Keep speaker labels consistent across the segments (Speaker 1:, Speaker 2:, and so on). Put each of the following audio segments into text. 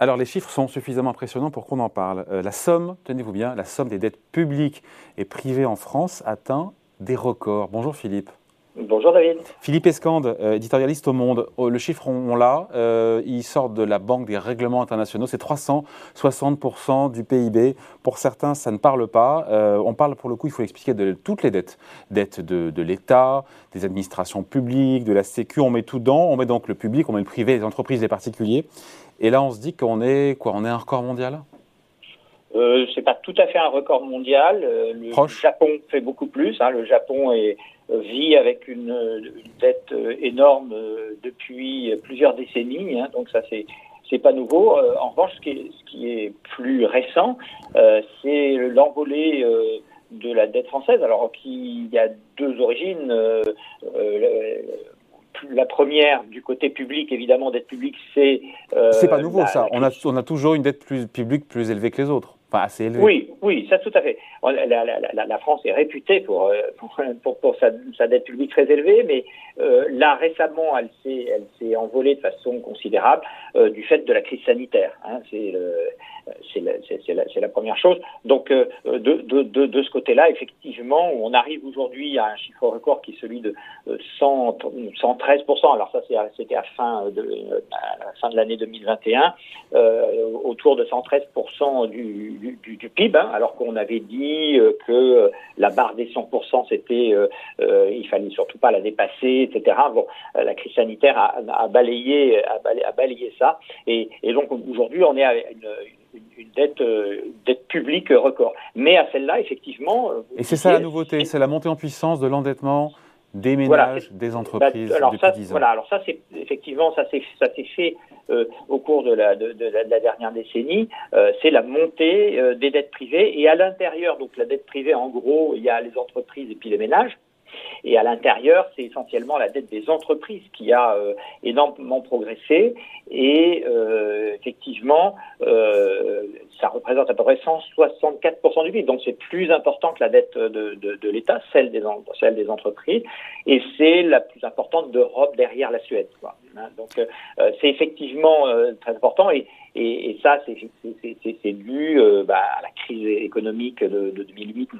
Speaker 1: Alors les chiffres sont suffisamment impressionnants pour qu'on en parle. Euh, la somme, tenez-vous bien, la somme des dettes publiques et privées en France atteint des records. Bonjour Philippe.
Speaker 2: Bonjour David.
Speaker 1: Philippe Escande, euh, éditorialiste au Monde. Oh, le chiffre, on, l'a. Euh, il sort de la Banque des règlements internationaux. C'est 360% du PIB. Pour certains, ça ne parle pas. on parle pour le coup, il faut expliquer de toutes les dettes. Dettes de, de l'État, des administrations publiques, de la Sécu. On met tout dedans. On met donc le public, on met le privé, les entreprises, les particuliers. Et là, on se dit qu'on est quoi On est un record mondial?
Speaker 2: Euh, c'est pas tout à fait un record mondial. Euh, le Japon fait beaucoup plus. Hein. Le Japon est, euh, vit avec une, dette euh, énorme depuis plusieurs décennies. Hein. Donc ça, c'est c'est pas nouveau. en revanche, ce qui est, ce qui est plus récent, c'est l'envolée de la dette française. Alors qu'il y a deux origines la première du côté public, évidemment, dette publique, c'est.
Speaker 1: Euh, c'est pas nouveau ça. On a, on a toujours une dette plus, publique plus élevée que les autres.
Speaker 2: Oui, oui, ça tout à fait. La, France est réputée pour, euh, pour, pour, sa, sa, dette publique très élevée, mais euh, là récemment, elle s'est, elle s'est envolée de façon considérable euh, du fait de la crise sanitaire. Hein. C'est, le, c'est, la, c'est, la, première chose. Donc, de, de, de, ce côté-là, effectivement, on arrive aujourd'hui à un chiffre record qui est celui de 100, 113%. Alors ça, c'était à, fin de, à la fin de l'année 2021, autour de 113% du du, du, PIB, hein, alors qu'on avait dit euh, que euh, la barre des 100%, c'était, euh, euh, il fallait surtout pas la dépasser, etc. Bon, la crise sanitaire a, a balayé, a balayé, ça, et, et donc aujourd'hui, on est à une, une dette, dette publique record. Mais à celle-là, effectivement.
Speaker 1: Et c'est ça la nouveauté, c'est la montée en puissance de l'endettement des ménages, des entreprises
Speaker 2: alors ça, Voilà, alors ça, c'est effectivement, ça s'est fait euh, au cours de la, de, de, la, dernière décennie. Euh, c'est la montée euh, des dettes privées et à l'intérieur, donc la dette privée, en gros, il y a les entreprises et puis les ménages. Et à l'intérieur, c'est essentiellement la dette des entreprises qui a euh, énormément progressé. Et euh, effectivement, euh, ça représente à peu près 164% du PIB. Donc c'est plus important que la dette de, l'État, celle des, entreprises. Et c'est la plus importante d'Europe derrière la Suède. Hein, donc c'est effectivement très important. Et, ça, c'est dû bah, à la crise économique de, de 2008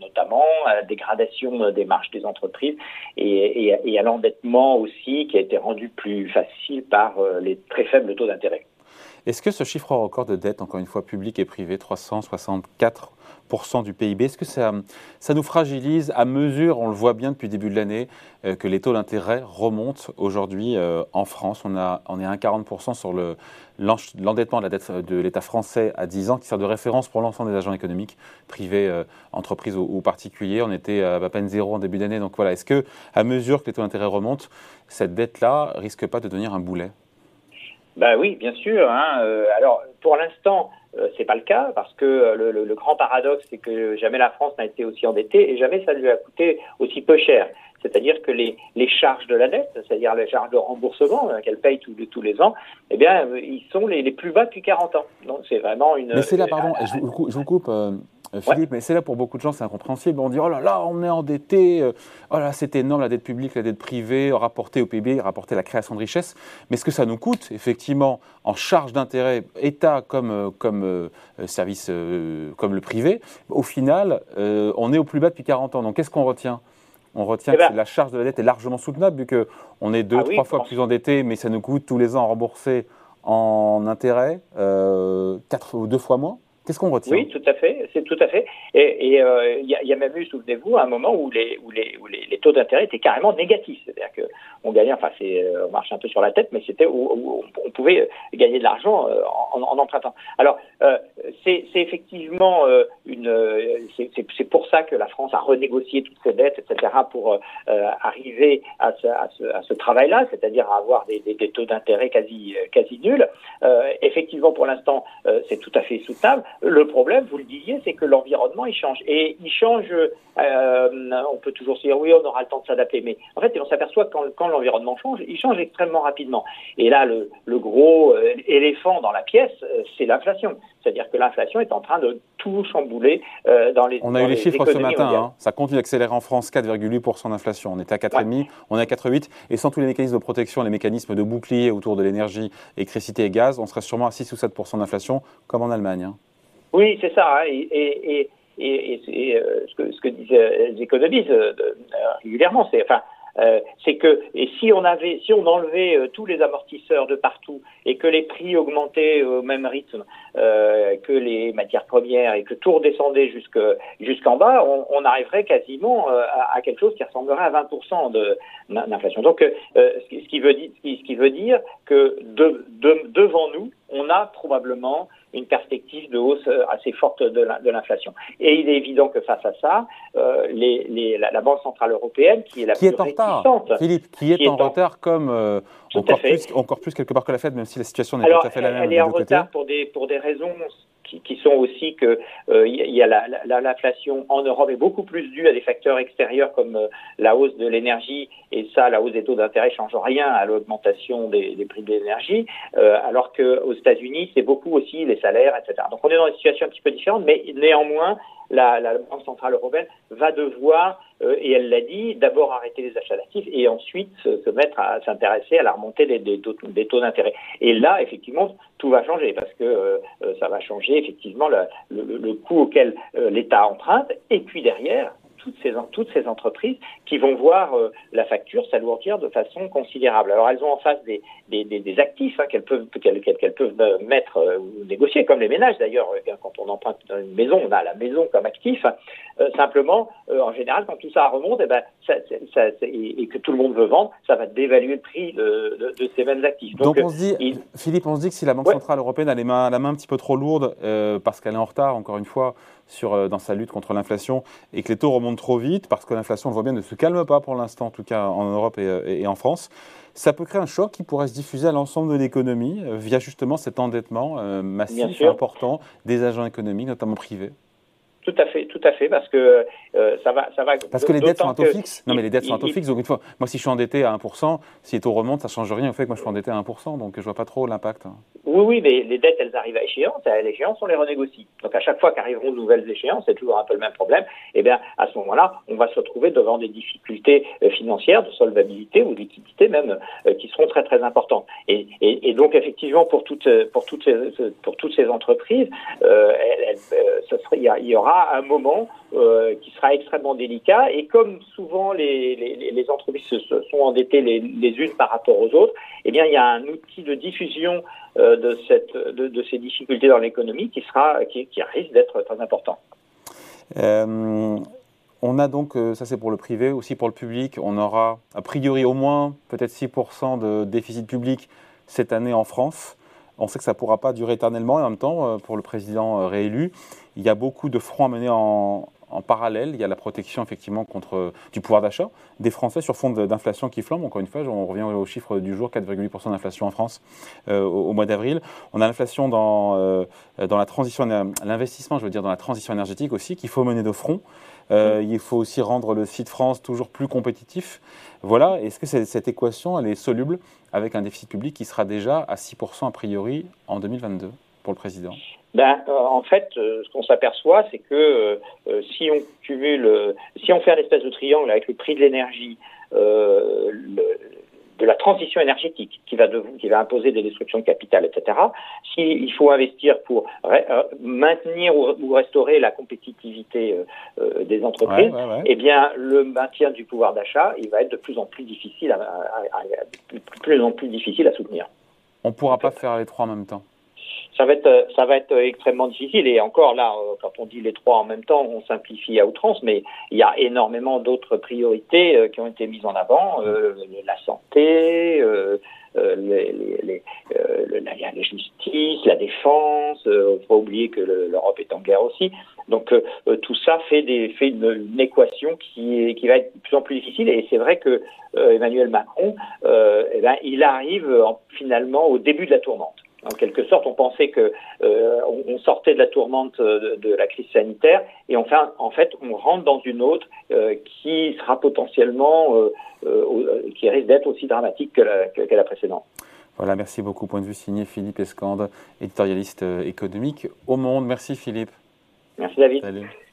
Speaker 2: notamment, à la dégradation des marges des entreprises et, à l'endettement aussi qui a été rendu plus facile par euh, les très faibles taux d'intérêt.
Speaker 1: Est-ce que ce chiffre record de dette, encore une fois public et privé, 364% du PIB. Est-ce que ça, nous fragilise à mesure, on le voit bien depuis le début de l'année, euh, que les taux d'intérêt remontent aujourd'hui euh, en France? On est à 40% sur l'endettement de la dette de l'État français à 10 ans, qui sert de référence pour l'ensemble des agents économiques, privés, euh, entreprises ou, particuliers. On était à, à peine zéro en début d'année. Donc voilà, est-ce que à mesure que les taux d'intérêt remontent, cette dette-là risque pas de devenir un boulet?
Speaker 2: Bah oui, bien sûr. Hein. alors, pour l'instant, euh, c'est pas le cas parce que euh, le, le, le grand paradoxe, c'est que jamais la France n'a été aussi endettée et jamais ça lui a coûté aussi peu cher. C'est-à-dire que les, les charges de la dette, c'est-à-dire les charges de remboursement euh, qu'elle paye tous, tous les ans, eh bien, ils sont les, les plus bas depuis 40 ans. Donc c'est vraiment une.
Speaker 1: Mais c'est là, pardon, je, vous, je vous coupe. Euh, Philippe, mais c'est là pour beaucoup de gens, c'est incompréhensible. On dit oh là là, on est endetté, euh, oh là c'est énorme la dette publique, la dette privée, rapportée au PIB, rapportée à la création de richesses. Mais ce que ça nous coûte, effectivement, en charge d'intérêt, État comme, euh, comme service, comme le privé, au final, on est au plus bas depuis 40 ans. Donc qu'est-ce qu'on retient? On retient eh que ben la charge de la dette est largement soutenable, vu qu'on est deux, ah trois fois plus endetté, mais ça nous coûte tous les ans à rembourser en intérêt quatre ou deux fois moins. Qu'est-ce qu'on retient
Speaker 2: Oui, tout à fait, c'est tout à fait. Et euh, il y, a, même eu, souvenez-vous, un moment où les, taux d'intérêt étaient carrément négatifs. C'est-à-dire qu'on gagnait, enfin, euh, on marche un peu sur la tête, mais c'était où, on pouvait gagner de l'argent euh, en, en, empruntant. Alors, c'est, effectivement une, c'est, pour ça que la France a renégocié toutes ses dettes, etc., pour arriver à ce, travail-là, c'est-à-dire à avoir des, taux d'intérêt quasi, nuls. effectivement, pour l'instant, c'est tout à fait soutenable. Le problème, vous le disiez, c'est que l'environnement, il change. Et il change, euh, on peut toujours se dire, oui, on aura le temps de s'adapter. Mais en fait, on s'aperçoit que quand, l'environnement change, il change extrêmement rapidement. Et là, le, gros euh, éléphant dans la pièce, euh, c'est l'inflation. C'est-à-dire que l'inflation est en train de tout chambouler dans les.
Speaker 1: On a eu les, chiffres ce matin. Hein. Ça continue d'accélérer en France, 4,8% d'inflation. On était à 4,5, on est à 4,8. Et sans tous les mécanismes de protection, les mécanismes de bouclier autour de l'énergie, électricité et gaz, on serait sûrement à 6 ou 7% d'inflation, comme en Allemagne. Hein.
Speaker 2: Oui, c'est ça. Hein. et, et, ce, que, ce, que, disent les économistes régulièrement, c'est enfin euh, c'est que et si on avait, si on enlevait euh, tous les amortisseurs de partout et que les prix augmentaient au même rythme euh, que les matières premières et que tout redescendait jusqu'en bas, on, arriverait quasiment à, quelque chose qui ressemblerait à 20% d'inflation. Donc, ce, qui veut dire, ce qui veut dire que de, devant nous, on a probablement une perspective de hausse euh, assez forte de l'inflation. Et il est évident que face à ça, euh, les, la, Banque centrale européenne, qui est la
Speaker 1: qui plus est en retard, Philippe, qui est, en, retard comme euh, encore, plus, encore plus quelque part que la Fed, même si la situation n'est pas tout à fait la même.
Speaker 2: Elle est en retard pour des, pour des raisons qui, sont aussi que il y a l'inflation en Europe est beaucoup plus due à des facteurs extérieurs comme la hausse de l'énergie et ça, la hausse des taux d'intérêt change rien à l'augmentation des, des, prix de l'énergie, alors qu'aux États-Unis, c'est beaucoup aussi les salaires, etc. Donc on est dans une situation un petit peu différente, mais néanmoins, la, la Banque centrale européenne va devoir, euh, et elle l'a dit, d'abord arrêter les achats d'actifs et ensuite se, mettre à s'intéresser à la remontée des, des, taux d'intérêt. Et là, effectivement, tout va changer parce que euh, euh, ça va changer effectivement le, le, le coût auquel l'État emprunte et puis derrière, toutes ces, toutes ces entreprises qui vont voir euh, la facture s'alourdir de façon considérable. Alors elles ont en face des, des, des, actifs hein, qu'elles peuvent, qu'elles, qu'elles peuvent euh, mettre euh, ou négocier, comme les ménages d'ailleurs. Quand on emprunte une maison, on a la maison comme actif. simplement, en général, quand tout ça remonte, et, eh ben, ça, ça, et, que tout le monde veut vendre, ça va dévaluer le prix de, de, ces mêmes actifs.
Speaker 1: Donc, on se dit, Philippe, on se dit que si la Banque centrale européenne a les mains, la main un petit peu trop lourde parce qu'elle est en retard, encore une fois, sur, dans sa lutte contre l'inflation, et que les taux remontent trop vite parce que l'inflation, on le voit bien, ne se calme pas pour l'instant, en tout cas en Europe et, en France. Ça peut créer un choc qui pourrait se diffuser à l'ensemble de l'économie euh, via justement cet endettement euh, massif et important des agents économiques, notamment privés.
Speaker 2: Tout à fait, tout à fait, parce que euh, ça va, ça va.
Speaker 1: Parce que les dettes sont à taux fixe. Non, mais les dettes sont à taux fixe. Donc une fois, moi, si je suis endetté à 1%, si les taux remontent, ça change rien au fait que moi je suis endetté à 1%. Donc je vois pas trop l'impact.
Speaker 2: Oui, oui, mais les dettes, elles arrivent à échéance. À l'échéance, on les renégocie. Donc à chaque fois qu'arriveront de nouvelles échéances, c'est toujours un peu le même problème. Et eh bien, à ce moment-là, on va se retrouver devant des difficultés euh, financières, de solvabilité ou de liquidité même, euh, qui seront très très importantes. Et, et, et, donc effectivement, pour toutes pour toutes ces, pour toutes ces entreprises, euh, il y, aura un moment euh, qui sera extrêmement délicat. Et comme souvent les, entreprises se sont endettées les, unes par rapport aux autres, eh bien, il y a un outil de diffusion euh, de, cette, de, ces difficultés dans l'économie qui, qui risque d'être très important.
Speaker 1: Euh, on a donc, ça c'est pour le privé, aussi pour le public, on aura a priori au moins peut-être 6% de déficit public cette année en France. On sait que ça ne pourra pas durer éternellement et en même temps, pour le président réélu, il y a beaucoup de fronts à mener en, parallèle. Il y a la protection effectivement contre du pouvoir d'achat des Français sur fond d'inflation qui flambe. Encore une fois, on revient au chiffre du jour 4,8% d'inflation en France euh, au, mois d'avril. On a l'inflation dans, euh, dans la transition, l'investissement, je veux dire, dans la transition énergétique aussi, qu'il faut mener de front. Euh, il faut aussi rendre le site France toujours plus compétitif. Voilà, est-ce que cette équation, elle est soluble avec un déficit public qui sera déjà à 6% a priori en 2022 pour le président?
Speaker 2: Ben, en fait, euh, ce qu'on s'aperçoit, c'est que euh, si on cumule, si on fait un espèce de triangle avec le prix de l'énergie, de la transition énergétique qui va, de, qui va imposer des destructions de capital, etc. S'il faut investir pour maintenir ou, restaurer la compétitivité des entreprises, eh bien, le maintien du pouvoir d'achat, il va être de plus en plus difficile à, de plus en plus difficile à soutenir.
Speaker 1: On ne pourra pas faire les trois en même temps
Speaker 2: ça va être ça va être extrêmement difficile et encore là euh, quand on dit les trois en même temps on simplifie à outrance mais il y a énormément d'autres priorités euh, qui ont été mises en avant euh, la santé euh, les, les, la, la, justice, la défense, ne faut oublier que l'Europe est en guerre aussi. Donc tout ça fait, des, fait une, équation qui, qui va être de plus en plus difficile. Et c'est vrai que Emmanuel Macron, eh ben, il arrive finalement au début de la tourmente. En quelque sorte, on pensait que euh, on sortait de la tourmente de, la crise sanitaire et enfin, en fait, on rentre dans une autre euh, qui sera potentiellement, euh, qui risque d'être aussi dramatique que la, que, la précédente.
Speaker 1: Voilà, merci beaucoup. Point de vue signé Philippe Escande, éditorialiste économique au Monde. Merci Philippe.
Speaker 2: Merci David. Salut.